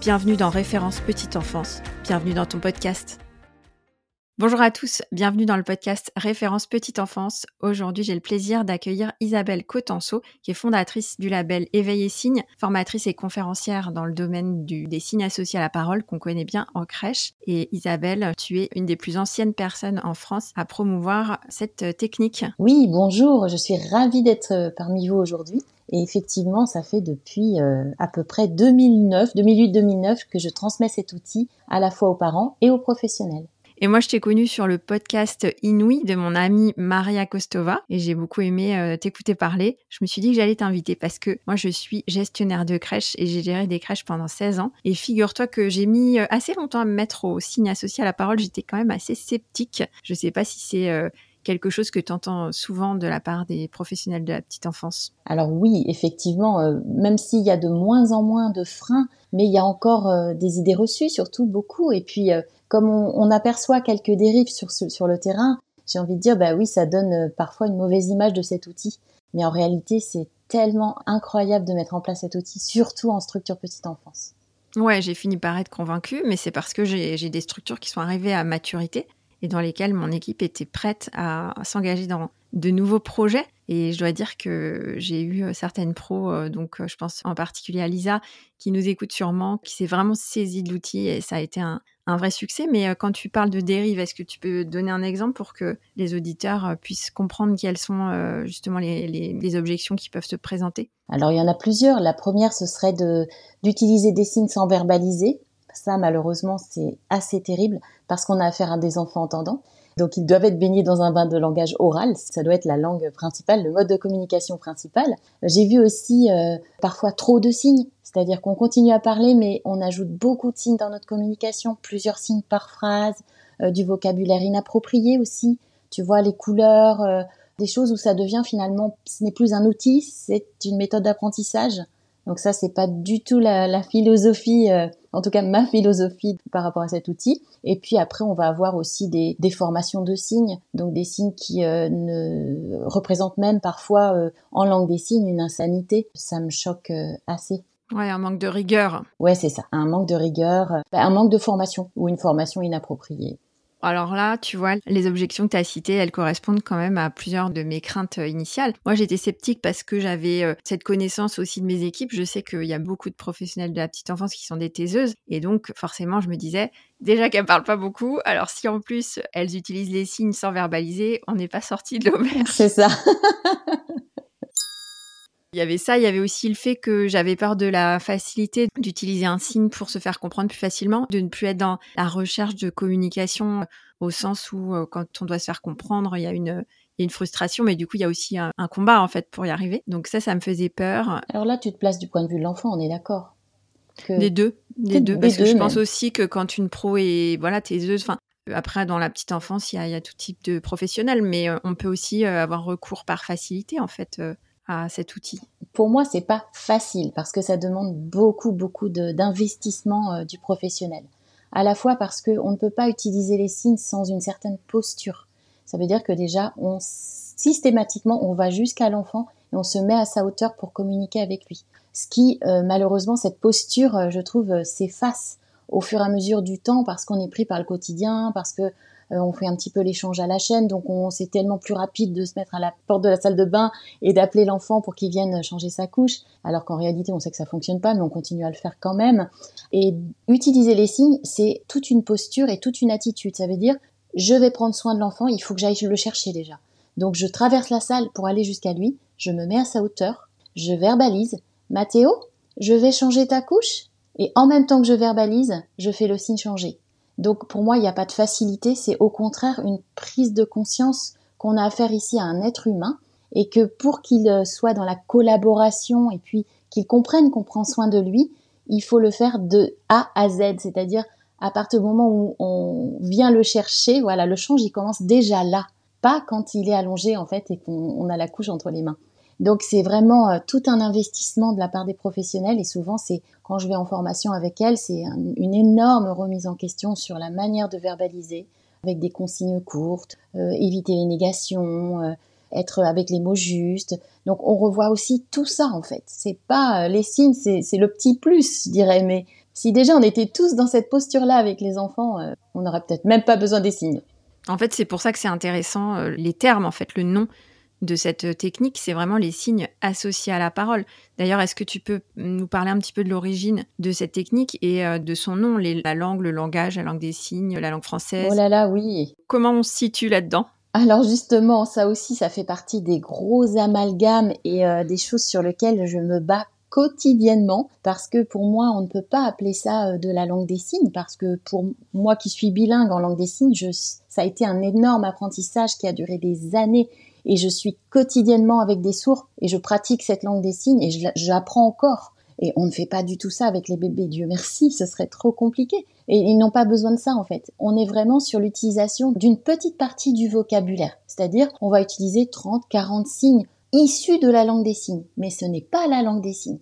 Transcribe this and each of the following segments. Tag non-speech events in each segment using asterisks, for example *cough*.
Bienvenue dans Référence Petite Enfance. Bienvenue dans ton podcast. Bonjour à tous, bienvenue dans le podcast Référence Petite Enfance. Aujourd'hui, j'ai le plaisir d'accueillir Isabelle Cotenso, qui est fondatrice du label Éveil et Signes, formatrice et conférencière dans le domaine des signes associés à la parole qu'on connaît bien en crèche. Et Isabelle, tu es une des plus anciennes personnes en France à promouvoir cette technique. Oui, bonjour, je suis ravie d'être parmi vous aujourd'hui. Et effectivement, ça fait depuis euh, à peu près 2009, 2008-2009 que je transmets cet outil à la fois aux parents et aux professionnels. Et moi, je t'ai connue sur le podcast Inouï de mon amie Maria Kostova et j'ai beaucoup aimé euh, t'écouter parler. Je me suis dit que j'allais t'inviter parce que moi, je suis gestionnaire de crèche et j'ai géré des crèches pendant 16 ans. Et figure-toi que j'ai mis euh, assez longtemps à me mettre au signe associé à la parole. J'étais quand même assez sceptique. Je sais pas si c'est quelque chose que tu entends souvent de la part des professionnels de la petite enfance? Alors oui, effectivement, euh, même s'il y a de moins en moins de freins, mais il y a encore euh, des idées reçues, surtout beaucoup. Et puis, euh, comme on, aperçoit quelques dérives sur, sur le terrain, j'ai envie de dire, bah oui, ça donne parfois une mauvaise image de cet outil. Mais en réalité, c'est tellement incroyable de mettre en place cet outil, surtout en structure petite enfance. Ouais, j'ai fini par être convaincue, mais c'est parce que j'ai des structures qui sont arrivées à maturité et dans lesquels mon équipe était prête à, s'engager dans de nouveaux projets. Et je dois dire que j'ai eu euh, certaines pros, euh, donc euh, je pense en particulier à Lisa, qui nous écoute sûrement, qui s'est vraiment saisie de l'outil et ça a été un, vrai succès. Mais quand tu parles de dérive, est-ce que tu peux donner un exemple pour que les auditeurs puissent comprendre quelles sont justement les, objections qui peuvent se présenter? Alors il y en a plusieurs. La première, ce serait d'utiliser des signes sans verbaliser. Ça, malheureusement, c'est assez terrible parce qu'on a affaire à des enfants entendants. Donc, ils doivent être baignés dans un bain de langage oral. Ça doit être la langue principale, le mode de communication principal. J'ai vu aussi euh, parfois trop de signes, c'est-à-dire qu'on continue à parler, mais on ajoute beaucoup de signes dans notre communication, plusieurs signes par phrase, euh, du vocabulaire inapproprié aussi. Tu vois, les couleurs, euh, des choses où ça devient finalement, ce n'est plus un outil, c'est une méthode d'apprentissage. Donc ça, c'est pas du tout la, philosophie, en tout cas ma philosophie par rapport à cet outil. Et puis après, on va avoir aussi des, formations de signes, donc des signes qui euh, ne représentent même parfois euh, en langue des signes une insanité. Ça me choque assez. Ouais, un manque de rigueur. Ouais, c'est ça, un manque de rigueur, un manque de formation ou une formation inappropriée. Alors là, tu vois, les objections que tu as citées, elles correspondent quand même à plusieurs de mes craintes euh, initiales. Moi, j'étais sceptique parce que j'avais euh, cette connaissance aussi de mes équipes. Je sais qu'il y a beaucoup de professionnels de la petite enfance qui sont des taiseuses. Et donc, forcément, je me disais, déjà qu'elles parlent pas beaucoup, alors si en plus elles utilisent les signes sans verbaliser, on n'est pas sorti de l'auberge. C'est ça. *laughs* Il y avait ça, il y avait aussi le fait que j'avais peur de la facilité d'utiliser un signe pour se faire comprendre plus facilement, de ne plus être dans la recherche de communication euh, au sens où euh, quand on doit se faire comprendre, il y a une, une frustration, mais du coup, il y a aussi un, combat en fait pour y arriver. Donc ça, ça me faisait peur. Alors là, tu te places du point de vue de l'enfant, on est d'accord Des deux, des deux, parce que je pense aussi que quand une pro est voilà taiseuse, enfin après, dans la petite enfance, il y, a, il y, a, tout type de professionnels, mais euh, on peut aussi avoir recours par facilité, en fait, à cet outil Pour moi, c'est pas facile parce que ça demande beaucoup, beaucoup d'investissement euh, du professionnel. À la fois parce qu'on ne peut pas utiliser les signes sans une certaine posture. Ça veut dire que déjà, on systématiquement, on va jusqu'à l'enfant et on se met à sa hauteur pour communiquer avec lui. Ce qui, euh, malheureusement, cette posture, euh, je trouve, s'efface au fur et à mesure du temps parce qu'on est pris par le quotidien, parce que on fait un petit peu l'échange à la chaîne, donc on c'est tellement plus rapide de se mettre à la porte de la salle de bain et d'appeler l'enfant pour qu'il vienne changer sa couche, alors qu'en réalité on sait que ça fonctionne pas, mais on continue à le faire quand même. Et utiliser les signes, c'est toute une posture et toute une attitude. Ça veut dire je vais prendre soin de l'enfant, il faut que j'aille le chercher déjà. Donc je traverse la salle pour aller jusqu'à lui, je me mets à sa hauteur, je verbalise Mathéo, je vais changer ta couche et en même temps que je verbalise, je fais le signe changer. Donc pour moi, il n'y a pas de facilité, c'est au contraire une prise de conscience qu'on a affaire ici à un être humain et que pour qu'il euh, soit dans la collaboration et puis qu'il comprenne qu'on prend soin de lui, il faut le faire de A à Z, c'est-à-dire à partir du moment où on vient le chercher, voilà, le change, il commence déjà là, pas quand il est allongé en fait et qu'on a la couche entre les mains. Donc c'est vraiment euh, tout un investissement de la part des professionnels et souvent c'est quand je vais en formation avec elles, c'est une énorme remise en question sur la manière de verbaliser avec des consignes courtes, euh, éviter les négations, euh, être avec les mots justes. Donc on revoit aussi tout ça en fait. C'est pas les signes, c'est le petit plus, je dirais, mais si déjà on était tous dans cette posture-là avec les enfants, on n'aurait peut-être même pas besoin des signes. En fait, c'est pour ça que c'est intéressant les termes, en fait, le nom de cette euh, technique, c'est vraiment les signes associés à la parole. D'ailleurs, est-ce que tu peux nous parler un petit peu de l'origine de cette technique et euh, de son nom, la langue, le langage, la langue des signes, la langue française? Oh là là, oui. Comment on se situe là-dedans? Alors justement, ça aussi, ça fait partie des gros amalgames et euh, des choses sur lesquelles je me bats quotidiennement parce que pour moi, on ne peut pas appeler ça de la langue des signes parce que pour moi qui suis bilingue en langue des signes, ça a été un énorme apprentissage qui a duré des années et je suis quotidiennement avec des sourds et je pratique cette langue des signes et j'apprends encore. Et on ne fait pas du tout ça avec les bébés, Dieu merci, ce serait trop compliqué. Et ils n'ont pas besoin de ça en fait. On est vraiment sur l'utilisation d'une petite partie du vocabulaire. C'est-à-dire, on va utiliser 30, 40 signes issus de la langue des signes. Mais ce n'est pas la langue des signes.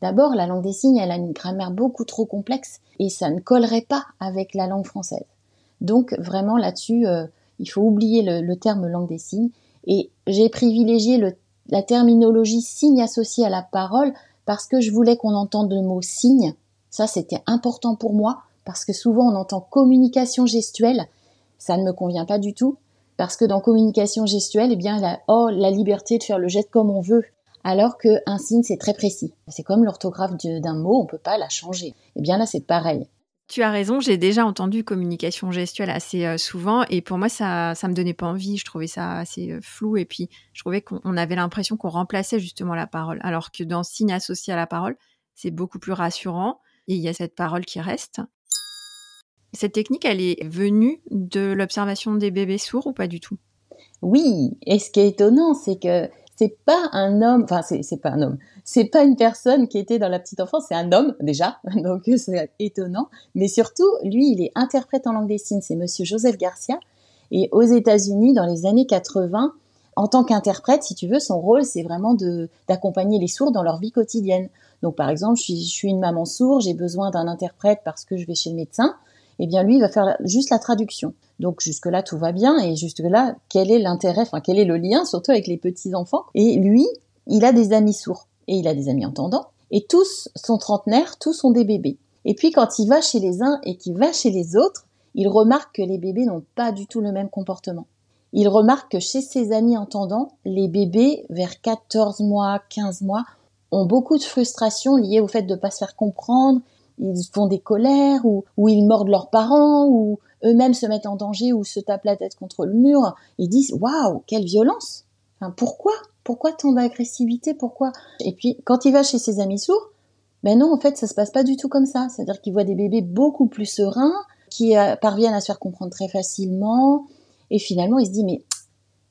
D'abord, la langue des signes, elle a une grammaire beaucoup trop complexe et ça ne collerait pas avec la langue française. Donc vraiment là-dessus, euh, il faut oublier le terme langue des signes et j'ai privilégié la terminologie signe associée à la parole parce que je voulais qu'on entende le mot signe. Ça, c'était important pour moi parce que souvent on entend communication gestuelle. Ça ne me convient pas du tout parce que dans communication gestuelle, eh bien, la, oh, la liberté de faire le geste comme on veut. Alors qu'un signe, c'est très précis. C'est comme l'orthographe d'un mot, on peut pas la changer. Eh bien là, c'est pareil. Tu as raison, j'ai déjà entendu communication gestuelle assez euh, souvent et pour moi ça ça me donnait pas envie, je trouvais ça assez euh, flou et puis je trouvais qu'on avait l'impression qu'on remplaçait justement la parole. Alors que dans signe associé à la parole, c'est beaucoup plus rassurant et il y a cette parole qui reste. Cette technique, elle est venue de l'observation des bébés sourds ou pas du tout? Oui, et ce qui est étonnant, c'est que c'est pas un homme, enfin c'est pas un homme, c'est pas une personne qui était dans la petite enfance, c'est un homme déjà, *laughs* donc c'est étonnant. Mais surtout, lui, il est interprète en langue des signes, c'est Monsieur Joseph Garcia. Et aux États-Unis, dans les années 80, en tant qu'interprète, si tu veux, son rôle, c'est vraiment d'accompagner les sourds dans leur vie quotidienne. Donc, par exemple, je suis, je suis une maman sourde, j'ai besoin d'un interprète parce que je vais chez le médecin. Eh bien, lui, il va faire juste la traduction. Donc jusque-là, tout va bien. Et jusque-là, quel est l'intérêt, enfin quel est le lien, surtout avec les petits-enfants? Et lui, il a des amis sourds et il a des amis entendants. Et tous sont trentenaires, tous sont des bébés. Et puis quand il va chez les uns et qu'il va chez les autres, il remarque que les bébés n'ont pas du tout le même comportement. Il remarque que chez ses amis entendants, les bébés vers 14 mois, 15 mois, ont beaucoup de frustration liée au fait de ne pas se faire comprendre, ils font des colères ou, ou ils mordent leurs parents ou eux-mêmes se mettent en danger ou se tapent la tête contre le mur, ils disent waouh, quelle violence Pourquoi? Pourquoi tant d'agressivité? Pourquoi? Et puis quand il va chez ses amis sourds, ben non, en fait, ça se passe pas du tout comme ça. C'est-à-dire qu'il voit des bébés beaucoup plus sereins, qui euh, parviennent à se faire comprendre très facilement, et finalement il se dit mais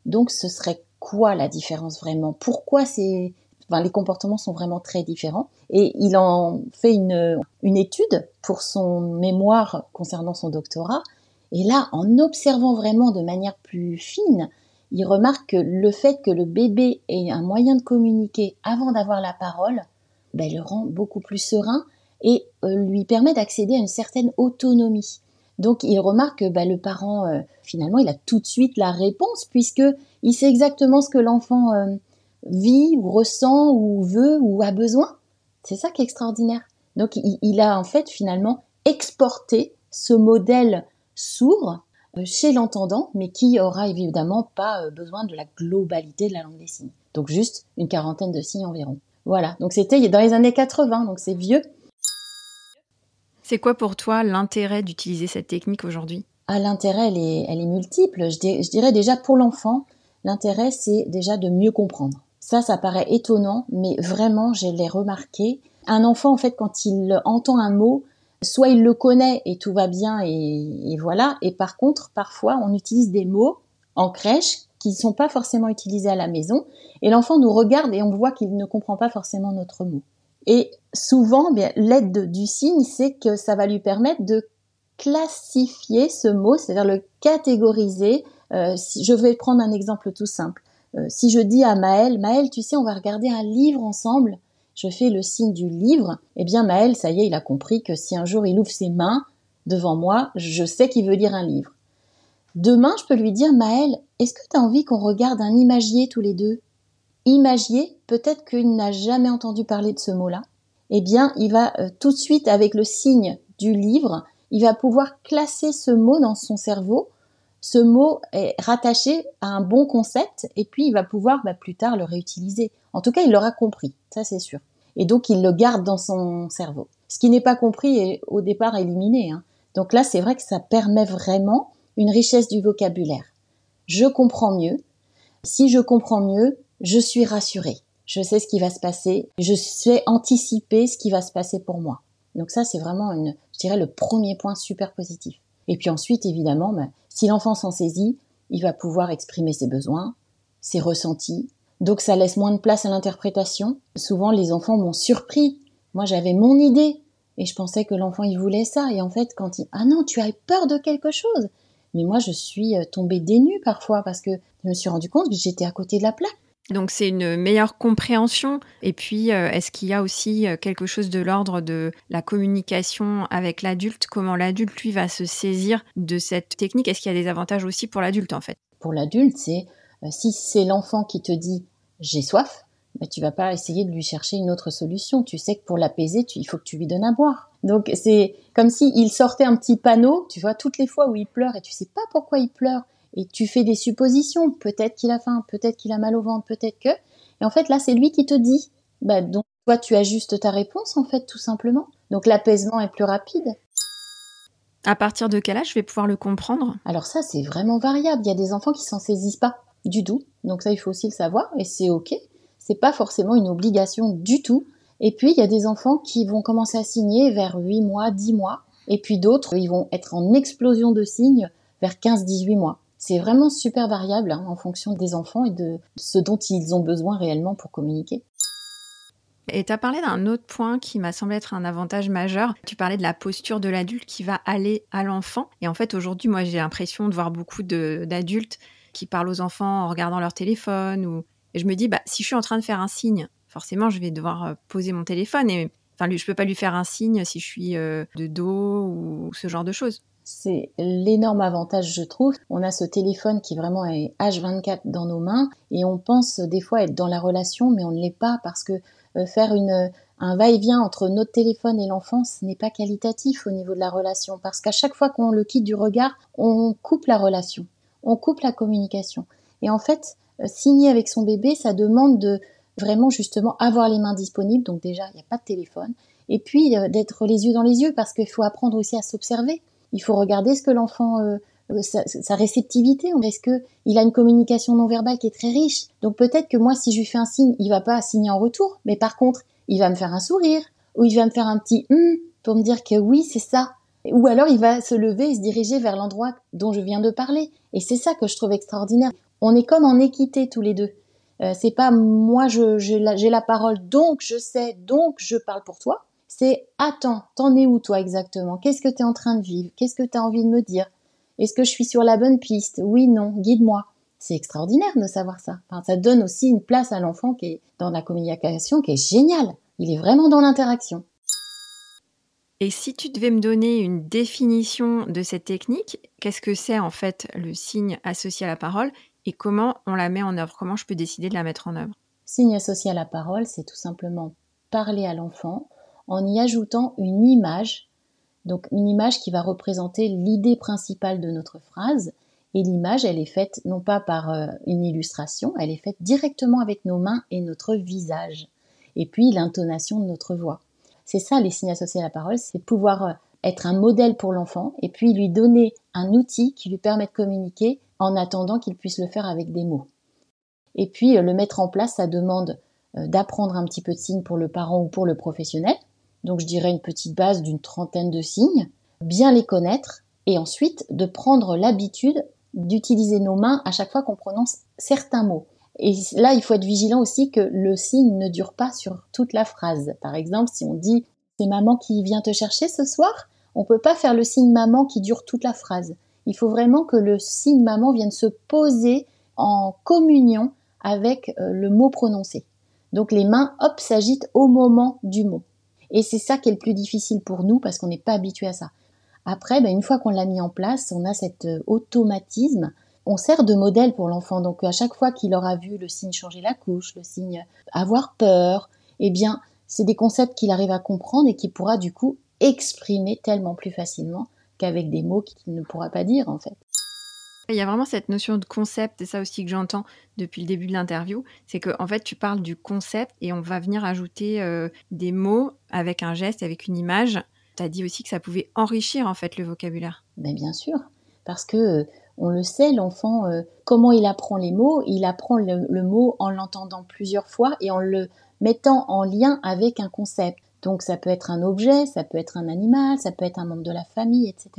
donc ce serait quoi la différence vraiment? Pourquoi c'est Enfin, les comportements sont vraiment très différents? Et il en fait une, une étude pour son mémoire concernant son doctorat. Et là, en observant vraiment de manière plus fine, il remarque que le fait que le bébé ait un moyen de communiquer avant d'avoir la parole, ben, le rend beaucoup plus serein et euh, lui permet d'accéder à une certaine autonomie. Donc il remarque que ben, le parent, euh, finalement, il a tout de suite la réponse puisque il sait exactement ce que l'enfant euh, vit ou ressent ou veut ou a besoin. C'est ça qui est extraordinaire. Donc il, a en fait finalement exporté ce modèle sourd chez l'entendant, mais qui aura évidemment pas euh, besoin de la globalité de la langue des signes. Donc juste une quarantaine de signes environ. Voilà, donc c'était dans les années 80, donc c'est vieux. C'est quoi pour toi l'intérêt d'utiliser cette technique aujourd'hui? Ah, L'intérêt, elle est, elle est multiple. Je, dirais déjà pour l'enfant, l'intérêt, c'est déjà de mieux comprendre. Ça, ça paraît étonnant, mais vraiment, je l'ai remarqué. Un enfant, en fait, quand il entend un mot, soit il le connaît et tout va bien et, voilà. Et par contre, parfois, on utilise des mots en crèche qui ne sont pas forcément utilisés à la maison. Et l'enfant nous regarde et on voit qu'il ne comprend pas forcément notre mot. Et souvent, l'aide du signe, c'est que ça va lui permettre de classifier ce mot, c'est-à-dire le catégoriser. Euh, si, je vais prendre un exemple tout simple. Euh, si je dis à Maël, Maël, tu sais, on va regarder un livre ensemble, je fais le signe du livre, eh bien Maël, ça y est, il a compris que si un jour il ouvre ses mains devant moi, je sais qu'il veut lire un livre. Demain, je peux lui dire, Maël, est-ce que tu as envie qu'on regarde un imagier tous les deux? Imagier, peut-être qu'il n'a jamais entendu parler de ce mot-là. Eh bien, il va euh, tout de suite, avec le signe du livre, il va pouvoir classer ce mot dans son cerveau. Ce mot est rattaché à un bon concept et puis il va pouvoir bah, plus tard le réutiliser. En tout cas, il l'aura compris, ça c'est sûr. Et donc, il le garde dans son cerveau. Ce qui n'est pas compris est au départ éliminé. Hein. Donc là, c'est vrai que ça permet vraiment une richesse du vocabulaire. Je comprends mieux. Si je comprends mieux, je suis rassurée. Je sais ce qui va se passer. Je sais anticiper ce qui va se passer pour moi. Donc ça, c'est vraiment le premier point super positif. Et puis ensuite, évidemment, bah, si l'enfant s'en saisit, il va pouvoir exprimer ses besoins, ses ressentis. Donc ça laisse moins de place à l'interprétation. Souvent, les enfants m'ont surpris. Moi, j'avais mon idée et je pensais que l'enfant il voulait ça. Et en fait, quand il ah non, tu as peur de quelque chose. Mais moi, je suis euh, tombée dénue parfois parce que je me suis rendu compte que j'étais à côté de la plaque. Donc c'est une meilleure compréhension. Et puis, euh, est-ce qu'il y a aussi euh, quelque chose de l'ordre de la communication avec l'adulte? Comment l'adulte, lui, va se saisir de cette technique? Est-ce qu'il y a des avantages aussi pour l'adulte, en fait? Pour l'adulte, c'est euh, si c'est l'enfant qui te dit j'ai soif, bah, tu vas pas essayer de lui chercher une autre solution. Tu sais que pour l'apaiser, il faut que tu lui donnes à boire. Donc c'est comme si il sortait un petit panneau, tu vois, toutes les fois où il pleure et tu sais pas pourquoi il pleure et tu fais des suppositions. Peut-être qu'il a faim, peut-être qu'il a mal au ventre, peut-être que. Et en fait, là, c'est lui qui te dit. Bah, donc, toi, tu ajustes ta réponse, en fait, tout simplement. Donc, l'apaisement est plus rapide. À partir de quel âge je vais pouvoir le comprendre? Alors ça, c'est vraiment variable. Il y a des enfants qui s'en saisissent pas du tout. Donc ça, il faut aussi le savoir. Et c'est OK. C'est pas forcément une obligation du tout. Et puis, il y a des enfants qui vont commencer à signer vers 8 mois, 10 mois. Et puis d'autres, ils vont être en explosion de signes vers 15-18 mois. C'est vraiment super variable hein, en fonction des enfants et de ce dont ils ont besoin réellement pour communiquer. Et tu as parlé d'un autre point qui m'a semblé être un avantage majeur. Tu parlais de la posture de l'adulte qui va aller à l'enfant. Et en fait, aujourd'hui, moi, j'ai l'impression de voir beaucoup d'adultes qui parlent aux enfants en regardant leur téléphone. Ou... Et je me dis, bah, si je suis en train de faire un signe, forcément, je vais devoir euh, poser mon téléphone. Et enfin, je peux pas lui faire un signe si je suis euh, de dos ou ce genre de choses. C'est l'énorme avantage, je trouve. On a ce téléphone qui vraiment est H24 dans nos mains et on pense des fois être dans la relation, mais on ne l'est pas parce que euh, faire une, un va-et-vient entre notre téléphone et l'enfant, ce n'est pas qualitatif au niveau de la relation parce qu'à chaque fois qu'on le quitte du regard, on coupe la relation, on coupe la communication. Et en fait, euh, signer avec son bébé, ça demande de vraiment justement avoir les mains disponibles. Donc déjà, il n'y a pas de téléphone. Et puis euh, d'être les yeux dans les yeux parce qu'il faut apprendre aussi à s'observer. Il faut regarder ce que l'enfant, euh, euh, sa, réceptivité, est-ce que il a une communication non verbale qui est très riche? Donc peut-être que moi, si je lui fais un signe, il va pas signer en retour, mais par contre, il va me faire un sourire ou il va me faire un petit hum pour me dire que oui, c'est ça. Ou alors il va se lever et se diriger vers l'endroit dont je viens de parler. Et c'est ça que je trouve extraordinaire. On est comme en équité tous les deux. Euh, c'est pas moi j'ai la, la parole donc je sais donc je parle pour toi c'est attends, t'en es où toi exactement? Qu'est-ce que tu es en train de vivre? Qu'est-ce que tu as envie de me dire? Est-ce que je suis sur la bonne piste? Oui, non, guide-moi. C'est extraordinaire de savoir ça. ça donne aussi une place à l'enfant qui est dans la communication qui est géniale. Il est vraiment dans l'interaction. Et si tu devais me donner une définition de cette technique, qu'est-ce que c'est en fait le signe associé à la parole et comment on la met en œuvre? Comment je peux décider de la mettre en œuvre? Signe associé à la parole, c'est tout simplement parler à l'enfant en y ajoutant une image, donc une image qui va représenter l'idée principale de notre phrase. Et l'image, elle est faite non pas par euh, une illustration, elle est faite directement avec nos mains et notre visage. Et puis l'intonation de notre voix. C'est ça les signes associés à la parole, c'est pouvoir euh, être un modèle pour l'enfant et puis lui donner un outil qui lui permet de communiquer en attendant qu'il puisse le faire avec des mots. Et puis euh, le mettre en place, ça demande d'apprendre un petit peu de signes pour le parent ou pour le professionnel, donc je dirais une petite base d'une trentaine de signes, bien les connaître et ensuite de prendre l'habitude d'utiliser nos mains à chaque fois qu'on prononce certains mots. Et là, il faut être vigilant aussi que le signe ne dure pas sur toute la phrase. Par exemple, si on dit c'est maman qui vient te chercher ce soir, On peut pas faire le signe maman qui dure toute la phrase. Il faut vraiment que le signe maman vienne se poser en communion avec euh, le mot prononcé. Donc les mains, hop, s'agitent au moment du mot. Et c'est ça qui est le plus difficile pour nous parce qu'on n'est pas habitué à ça. Après, ben, une fois qu'on l'a mis en place, on a cet euh, automatisme. On sert de modèle pour l'enfant. Donc à chaque fois qu'il aura vu le signe changer la couche, le signe avoir peur, eh bien, c'est des concepts qu'il arrive à comprendre et qu'il pourra du coup exprimer tellement plus facilement qu'avec des mots qu'il ne pourra pas dire en fait. Il y a vraiment cette notion de concept, et ça aussi que j'entends depuis le début de l'interview, c'est que en fait tu parles du concept et on va venir ajouter euh, des mots avec un geste, avec une image. Tu as dit aussi que ça pouvait enrichir en fait le vocabulaire. Mais bien sûr, parce que euh, on le sait, l'enfant, euh, comment il apprend les mots Il apprend le mot en l'entendant plusieurs fois et en le mettant en lien avec un concept. Donc ça peut être un objet, ça peut être un animal, ça peut être un membre de la famille, etc.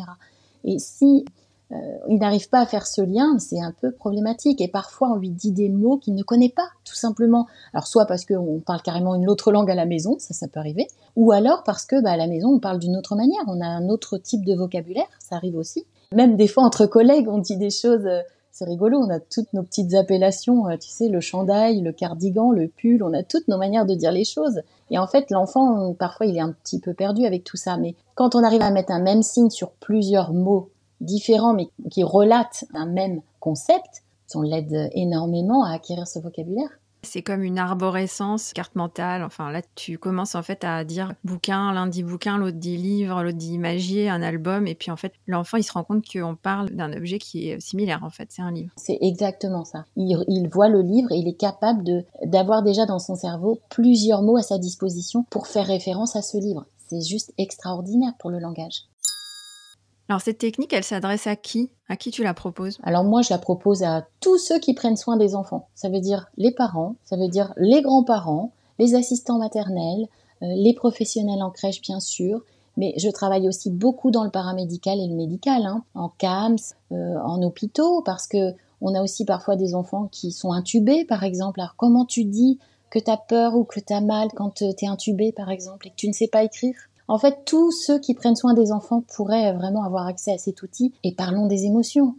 Et si euh, il n'arrive pas à faire ce lien, c'est un peu problématique. Et parfois, on lui dit des mots qu'il ne connaît pas, tout simplement. Alors, soit parce qu'on parle carrément une autre langue à la maison, ça, ça peut arriver, ou alors parce que bah, à la maison, on parle d'une autre manière, on a un autre type de vocabulaire, ça arrive aussi. Même des fois, entre collègues, on dit des choses. Euh, c'est rigolo, on a toutes nos petites appellations, euh, tu sais, le chandail, le cardigan, le pull, on a toutes nos manières de dire les choses. Et en fait, l'enfant, parfois, il est un petit peu perdu avec tout ça. Mais quand on arrive à mettre un même signe sur plusieurs mots différents mais qui relatent un même concept, on l'aide énormément à acquérir ce vocabulaire. C'est comme une arborescence, carte mentale. Enfin, là, tu commences en fait à dire bouquin, l'un dit bouquin, l'autre dit livre, l'autre dit imagier, un album. Et puis en fait, l'enfant, il se rend compte qu'on parle d'un objet qui est similaire. En fait, c'est un livre. C'est exactement ça. Il, il, voit le livre et il est capable d'avoir déjà dans son cerveau plusieurs mots à sa disposition pour faire référence à ce livre. C'est juste extraordinaire pour le langage. Alors cette technique, elle s'adresse à qui? À qui tu la proposes? Alors moi, je la propose à tous ceux qui prennent soin des enfants. Ça veut dire les parents, ça veut dire les grands-parents, les assistants maternels, euh, les professionnels en crèche bien sûr, mais je travaille aussi beaucoup dans le paramédical et le médical, hein, en CAMS, euh, en hôpitaux, parce que on a aussi parfois des enfants qui sont intubés, par exemple. Alors comment tu dis que tu as peur ou que tu as mal quand euh, tu es intubé, par exemple, et que tu ne sais pas écrire? En fait, tous ceux qui prennent soin des enfants pourraient vraiment avoir accès à cet outil. Et parlons des émotions.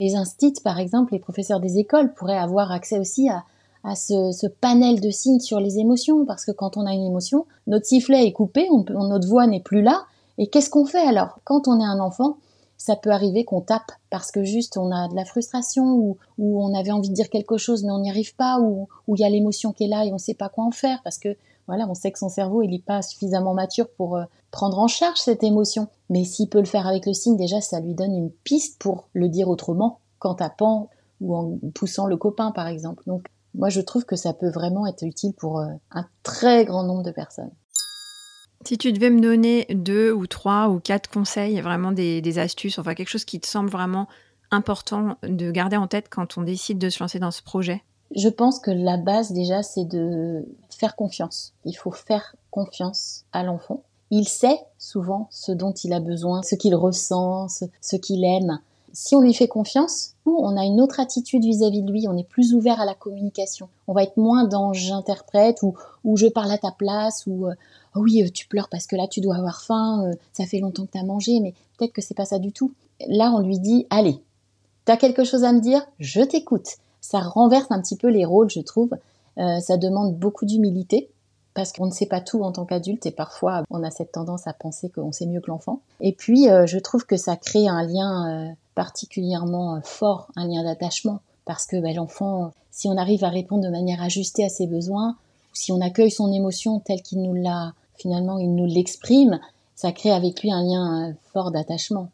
Les instits, par exemple, les professeurs des écoles pourraient avoir accès aussi à, ce, panel de signes sur les émotions, parce que quand on a une émotion, notre sifflet est coupé, notre voix n'est plus là, et qu'est-ce qu'on fait alors? Quand on est un enfant, ça peut arriver qu'on tape parce que juste on a de la frustration ou, on avait envie de dire quelque chose mais on n'y arrive pas ou il y a l'émotion qui est là et on ne sait pas quoi en faire parce que voilà, on sait que son cerveau, il n'est pas suffisamment mature pour euh, prendre en charge cette émotion. Mais s'il peut le faire avec le signe, déjà, ça lui donne une piste pour le dire autrement, qu'en tapant ou en poussant le copain, par exemple. Donc, moi, je trouve que ça peut vraiment être utile pour euh, un très grand nombre de personnes. Si tu devais me donner deux ou trois ou quatre conseils, vraiment des, des astuces, enfin quelque chose qui te semble vraiment important de garder en tête quand on décide de se lancer dans ce projet je pense que la base déjà, c'est de faire confiance. Il faut faire confiance à l'enfant. Il sait souvent ce dont il a besoin, ce qu'il ressent, ce, qu'il aime. Si on lui fait confiance, on a une autre attitude vis-à-vis de lui, on est plus ouvert à la communication. On va être moins dans j'interprète ou, ou je parle à ta place ou euh, oui, euh, tu pleures parce que là tu dois avoir faim, euh, ça fait longtemps que tu as mangé, mais peut-être que c'est pas ça du tout. Là, on lui dit allez, t'as quelque chose à me dire, je t'écoute ça renverse un petit peu les rôles, je trouve. Euh, ça demande beaucoup d'humilité parce qu'on ne sait pas tout en tant qu'adulte et parfois on a cette tendance à penser qu'on sait mieux que l'enfant. Et puis euh, je trouve que ça crée un lien euh, particulièrement fort, un lien d'attachement parce que ben, l'enfant, si on arrive à répondre de manière ajustée à ses besoins, si on accueille son émotion telle qu'il nous l'a, finalement il nous l'exprime, ça crée avec lui un lien fort d'attachement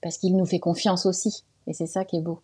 parce qu'il nous fait confiance aussi et c'est ça qui est beau.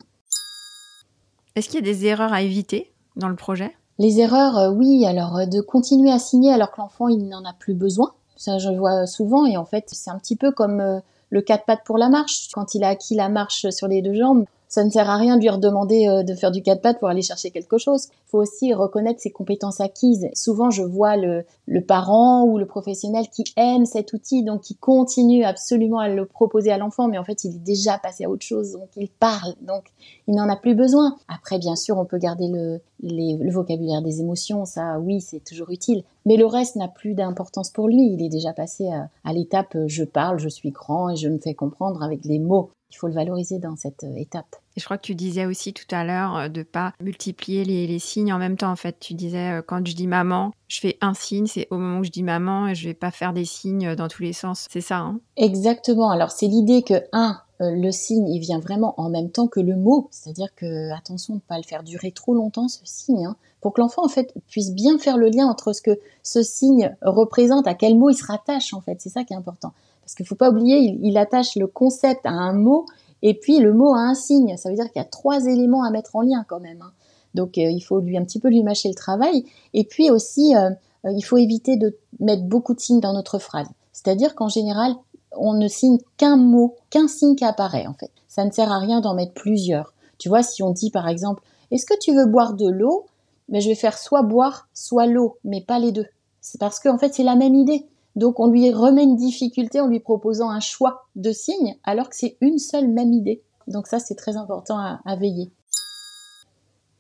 Est-ce qu'il y a des erreurs à éviter dans le projet? Les erreurs, euh, oui. Alors, euh, de continuer à signer alors que l'enfant, il n'en a plus besoin. Ça, je le vois souvent. Et en fait, c'est un petit peu comme euh, le quatre pattes pour la marche. Quand il a acquis la marche sur les deux jambes, ça ne sert à rien de lui redemander euh, de faire du quatre pattes pour aller chercher quelque chose. Il faut aussi reconnaître ses compétences acquises. Souvent, je vois le, le parent ou le professionnel qui aime cet outil, donc qui continue absolument à le proposer à l'enfant, mais en fait, il est déjà passé à autre chose, donc il parle, donc il n'en a plus besoin. Après, bien sûr, on peut garder le, le vocabulaire des émotions, ça, oui, c'est toujours utile. Mais le reste n'a plus d'importance pour lui. Il est déjà passé à, à l'étape euh, je parle, je suis grand et je me fais comprendre avec les mots il faut le valoriser dans cette euh, étape. Et je crois que tu disais aussi tout à l'heure euh, de pas multiplier les, signes en même temps. En fait, tu disais euh, quand je dis maman, je fais un signe, c'est au moment où je dis maman et je vais pas faire des signes dans tous les sens. C'est ça. Hein? Exactement. Alors c'est l'idée que un, le signe, il vient vraiment en même temps que le mot. C'est-à-dire que, attention de ne pas le faire durer trop longtemps, ce signe, hein, pour que l'enfant, en fait, puisse bien faire le lien entre ce que ce signe représente, à quel mot il se rattache, en fait. C'est ça qui est important. Parce qu'il faut pas oublier, il, attache le concept à un mot et puis le mot à un signe. Ça veut dire qu'il y a trois éléments à mettre en lien quand même. Hein. Donc euh, il faut lui un petit peu lui mâcher le travail. Et puis aussi, euh, euh, il faut éviter de mettre beaucoup de signes dans notre phrase. C'est-à-dire qu'en général, on ne signe qu'un mot, qu'un signe qui apparaît en fait. Ça ne sert à rien d'en mettre plusieurs. Tu vois, si on dit par exemple, est-ce que tu veux boire de l'eau? Mais je vais faire soit boire, soit l'eau, mais pas les deux. C'est parce qu'en fait, c'est la même idée. Donc on lui remet une difficulté en lui proposant un choix de signes alors que c'est une seule même idée. Donc ça c'est très important à, veiller.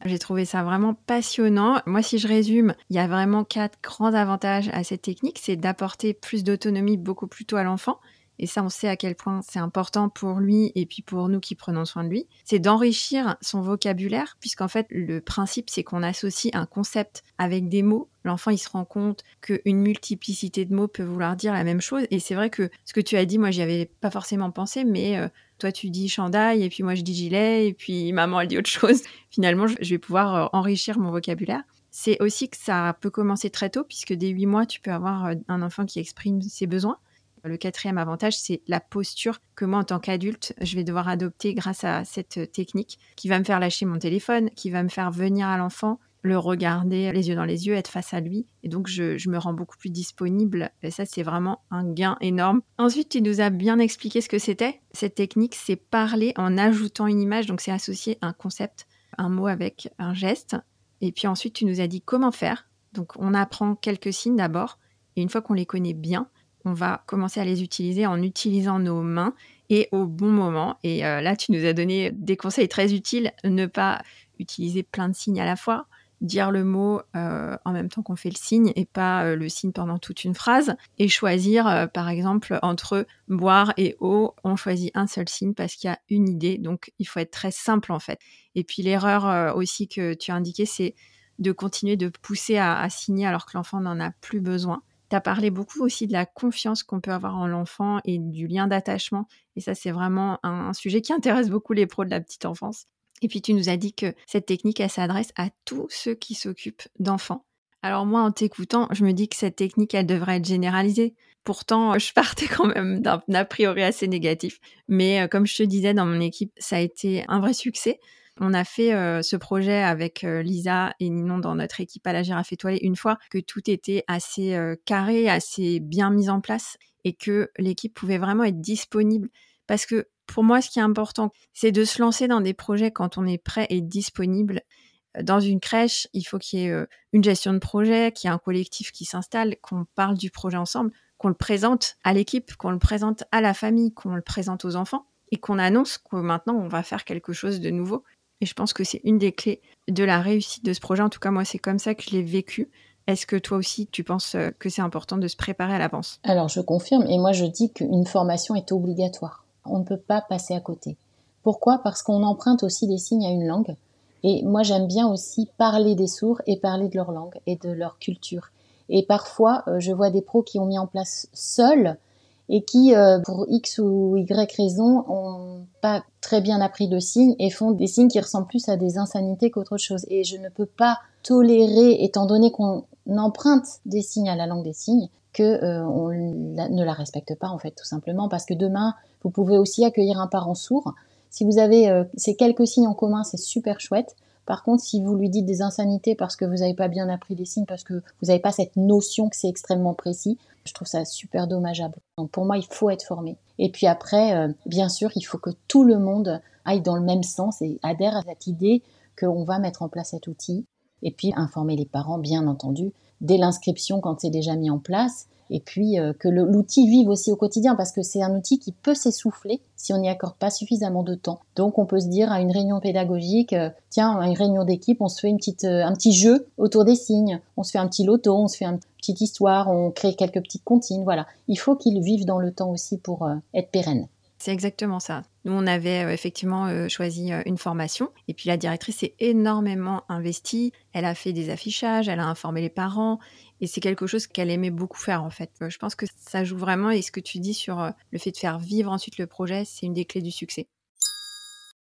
J'ai trouvé ça vraiment passionnant. Moi, si je résume, il y a vraiment quatre grands avantages à cette technique. C'est d'apporter plus d'autonomie beaucoup plus tôt à l'enfant. Et ça, on sait à quel point c'est important pour lui et puis pour nous qui prenons soin de lui. C'est d'enrichir son vocabulaire, puisqu'en fait, le principe, c'est qu'on associe un concept avec des mots. L'enfant, il se rend compte qu'une multiplicité de mots peut vouloir dire la même chose. Et c'est vrai que ce que tu as dit, moi, j'y avais pas forcément pensé, mais euh, toi, tu dis chandail, et puis moi, je dis gilet, et puis maman, elle dit autre chose. *laughs* Finalement, je vais pouvoir euh, enrichir mon vocabulaire. C'est aussi que ça peut commencer très tôt, puisque dès 8 mois, tu peux avoir euh, un enfant qui exprime ses besoins. Le quatrième avantage, c'est la posture que moi, en tant qu'adulte, je vais devoir adopter grâce à cette technique qui va me faire lâcher mon téléphone, qui va me faire venir à l'enfant, le regarder les yeux dans les yeux, être face à lui. Et donc, je, me rends beaucoup plus disponible. Et ça, c'est vraiment un gain énorme. Ensuite, tu nous as bien expliqué ce que c'était. Cette technique, c'est parler en ajoutant une image. Donc, c'est associer un concept, un mot avec un geste. Et puis ensuite, tu nous as dit comment faire. Donc, on apprend quelques signes d'abord. Et une fois qu'on les connaît bien, on va commencer à les utiliser en utilisant nos mains et au bon moment. Et euh, là, tu nous as donné des conseils très utiles. Ne pas utiliser plein de signes à la fois, dire le mot euh, en même temps qu'on fait le signe et pas euh, le signe pendant toute une phrase. Et choisir, par exemple, entre boire et eau, on choisit un seul signe parce qu'il y a une idée. Donc, il faut être très simple en fait. Et puis, l'erreur aussi que tu as indiqué, c'est de continuer de pousser à signer alors que l'enfant n'en a plus besoin. Tu as parlé beaucoup aussi de la confiance qu'on peut avoir en l'enfant et du lien d'attachement. Et ça, c'est vraiment un, sujet qui intéresse beaucoup les pros de la petite enfance. Et puis, tu nous as dit que cette technique, elle s'adresse à tous ceux qui s'occupent d'enfants. Alors moi, en t'écoutant, je me dis que cette technique, elle devrait être généralisée. Pourtant, *laughs* je partais quand même d'un a priori assez négatif. Mais euh, comme je te disais, dans mon équipe, ça a été un vrai succès. On a fait euh, ce projet avec euh, Lisa et Ninon dans notre équipe à la girafe étoilée une fois que tout était assez euh, carré, assez bien mis en place et que l'équipe pouvait vraiment être disponible. Parce que pour moi, ce qui est important, c'est de se lancer dans des projets quand on est prêt et disponible. Dans une crèche, il faut qu'il y ait une gestion de projet, qu'il y ait un collectif qui s'installe, qu'on parle du projet ensemble, qu'on le présente à l'équipe, qu'on le présente à la famille, qu'on le présente aux enfants et qu'on annonce que maintenant on va faire quelque chose de nouveau. Et je pense que c'est une des clés de la réussite de ce projet. En tout cas, moi, c'est comme ça que je l'ai vécu. Est-ce que toi aussi, tu penses euh, que c'est important de se préparer à l'avance? Alors, je confirme. Et moi, je dis qu'une formation est obligatoire. On ne peut pas passer à côté. Pourquoi? Parce qu'on emprunte aussi des signes à une langue. Et moi, j'aime bien aussi parler des sourds et parler de leur langue et de leur culture. Et parfois, euh, je vois des pros qui ont mis en place seuls et qui, euh, pour X ou Y raison, ont pas très bien appris de signes et font des signes qui ressemblent plus à des insanités qu'autre chose. Et je ne peux pas tolérer, étant donné qu'on emprunte des signes à la langue des signes, que euh, on ne la respecte pas en fait, tout simplement, parce que demain, vous pouvez aussi accueillir un parent sourd. Si vous avez euh, ces quelques signes en commun, c'est super chouette. Par contre, si vous lui dites des insanités parce que vous n'avez pas bien appris les signes, parce que vous n'avez pas cette notion que c'est extrêmement précis, je trouve ça super dommageable. Donc pour moi, il faut être formé. Et puis après, euh, bien sûr, il faut que tout le monde aillent dans le même sens et adhèrent à cette idée qu'on va mettre en place cet outil. Et puis informer les parents, bien entendu, dès l'inscription quand c'est déjà mis en place et puis euh, que l'outil vive aussi au quotidien parce que c'est un outil qui peut s'essouffler si on n'y accorde pas suffisamment de temps. Donc on peut se dire à une réunion pédagogique, euh, tiens, à une réunion d'équipe, on se fait une petite, un petit jeu autour des signes, on se fait un petit loto, on se fait une petite histoire, on crée quelques petites comptines, voilà. Il faut qu'il vive dans le temps aussi pour être pérenne. C'est exactement ça. Nous, on avait euh, effectivement euh, choisi euh, une formation et puis la directrice s'est énormément investie. Elle a fait des affichages, elle a informé les parents et c'est quelque chose qu'elle aimait beaucoup faire en fait. Je pense que ça joue vraiment et ce que tu dis sur le fait de faire vivre ensuite le projet, c'est une des clés du succès.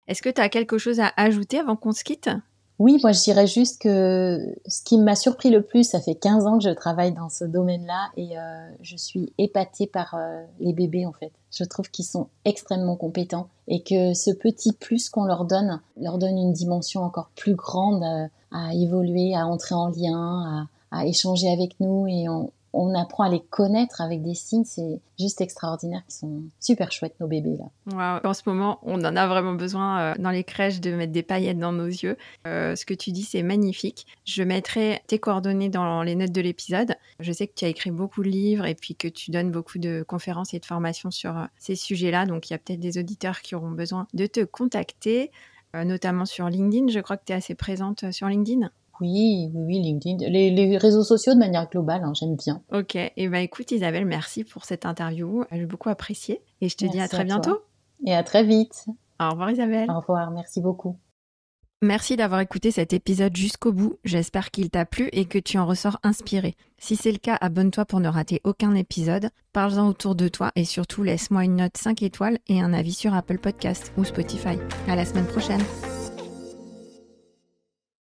Est-ce que tu as quelque chose à ajouter avant qu'on se quitte? Oui, moi je dirais juste que ce qui m'a surpris le plus, ça fait 15 ans que je travaille dans ce domaine-là et euh, je suis épatée par euh, les bébés en fait. Je trouve qu'ils sont extrêmement compétents et que ce petit plus qu'on leur donne leur donne une dimension encore plus grande euh, à évoluer, à entrer en lien, à, échanger avec nous et on, on apprend à les connaître avec des signes, c'est juste extraordinaire. Ils sont super chouettes, nos bébés, là. En ce moment, on en a vraiment besoin euh, dans les crèches de mettre des paillettes dans nos yeux. Euh, ce que tu dis, c'est magnifique. Je mettrai tes coordonnées dans les notes de l'épisode. Je sais que tu as écrit beaucoup de livres et puis que tu donnes beaucoup de conférences et de formations sur euh, ces sujets-là. Donc, il y a peut-être des auditeurs qui auront besoin de te contacter, notamment sur LinkedIn. Je crois que tu es assez présente sur LinkedIn. Oui, oui, oui, LinkedIn. Les, réseaux sociaux de manière globale, hein, j'aime bien. Ok, et eh ben écoute Isabelle, merci pour cette interview. J'ai beaucoup apprécié et je te dis à très bientôt. Et à très vite. Au revoir Isabelle. Au revoir, merci beaucoup. Merci d'avoir écouté cet épisode jusqu'au bout. J'espère qu'il t'a plu et que tu en ressors inspiré. Si c'est le cas, abonne-toi pour ne rater aucun épisode. Parle-en autour de toi et surtout laisse-moi une note 5 étoiles et un avis sur Apple Podcast ou Spotify. À la semaine prochaine.